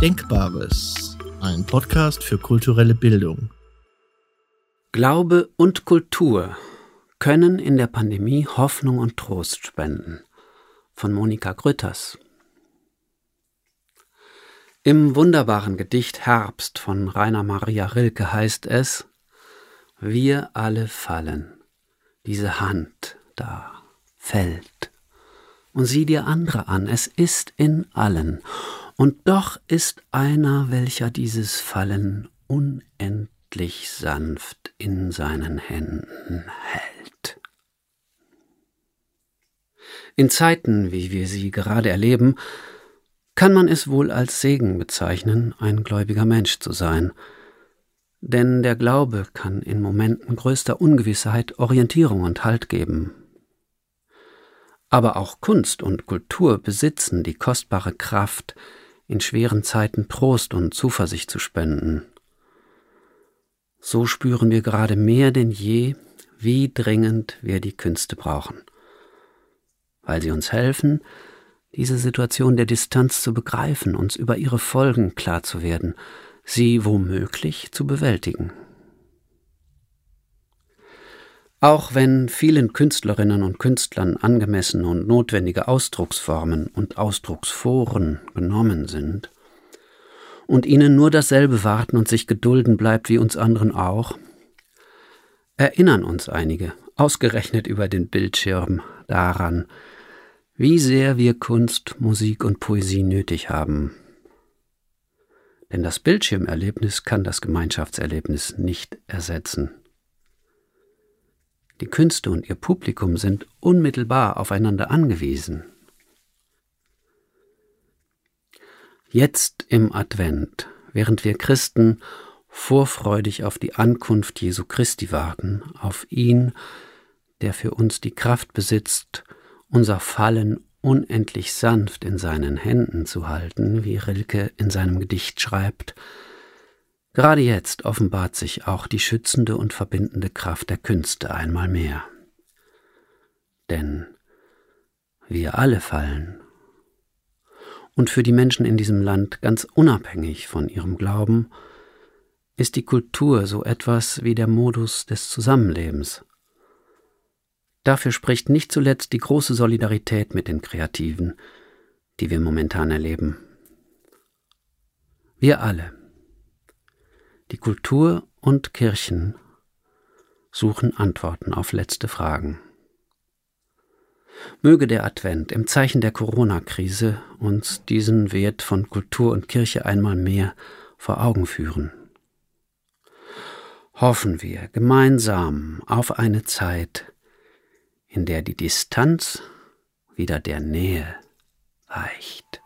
Denkbares, ein Podcast für kulturelle Bildung. Glaube und Kultur können in der Pandemie Hoffnung und Trost spenden. Von Monika Grütters. Im wunderbaren Gedicht Herbst von Rainer Maria Rilke heißt es, wir alle fallen, diese Hand da fällt. Und sieh dir andere an, es ist in allen, und doch ist einer, welcher dieses Fallen unendlich sanft in seinen Händen hält. In Zeiten, wie wir sie gerade erleben, kann man es wohl als Segen bezeichnen, ein gläubiger Mensch zu sein, denn der Glaube kann in Momenten größter Ungewissheit Orientierung und Halt geben. Aber auch Kunst und Kultur besitzen die kostbare Kraft, in schweren Zeiten Trost und Zuversicht zu spenden. So spüren wir gerade mehr denn je, wie dringend wir die Künste brauchen, weil sie uns helfen, diese Situation der Distanz zu begreifen, uns über ihre Folgen klar zu werden, sie womöglich zu bewältigen. Auch wenn vielen Künstlerinnen und Künstlern angemessene und notwendige Ausdrucksformen und Ausdrucksforen genommen sind, und ihnen nur dasselbe warten und sich gedulden bleibt wie uns anderen auch, erinnern uns einige, ausgerechnet über den Bildschirm, daran, wie sehr wir Kunst, Musik und Poesie nötig haben, denn das Bildschirmerlebnis kann das Gemeinschaftserlebnis nicht ersetzen. Die Künste und ihr Publikum sind unmittelbar aufeinander angewiesen. Jetzt im Advent, während wir Christen vorfreudig auf die Ankunft Jesu Christi warten, auf ihn, der für uns die Kraft besitzt, unser Fallen unendlich sanft in seinen Händen zu halten, wie Rilke in seinem Gedicht schreibt, Gerade jetzt offenbart sich auch die schützende und verbindende Kraft der Künste einmal mehr. Denn wir alle fallen. Und für die Menschen in diesem Land, ganz unabhängig von ihrem Glauben, ist die Kultur so etwas wie der Modus des Zusammenlebens, Dafür spricht nicht zuletzt die große Solidarität mit den Kreativen, die wir momentan erleben. Wir alle, die Kultur und Kirchen, suchen Antworten auf letzte Fragen. Möge der Advent im Zeichen der Corona-Krise uns diesen Wert von Kultur und Kirche einmal mehr vor Augen führen. Hoffen wir gemeinsam auf eine Zeit, in der die Distanz wieder der Nähe weicht.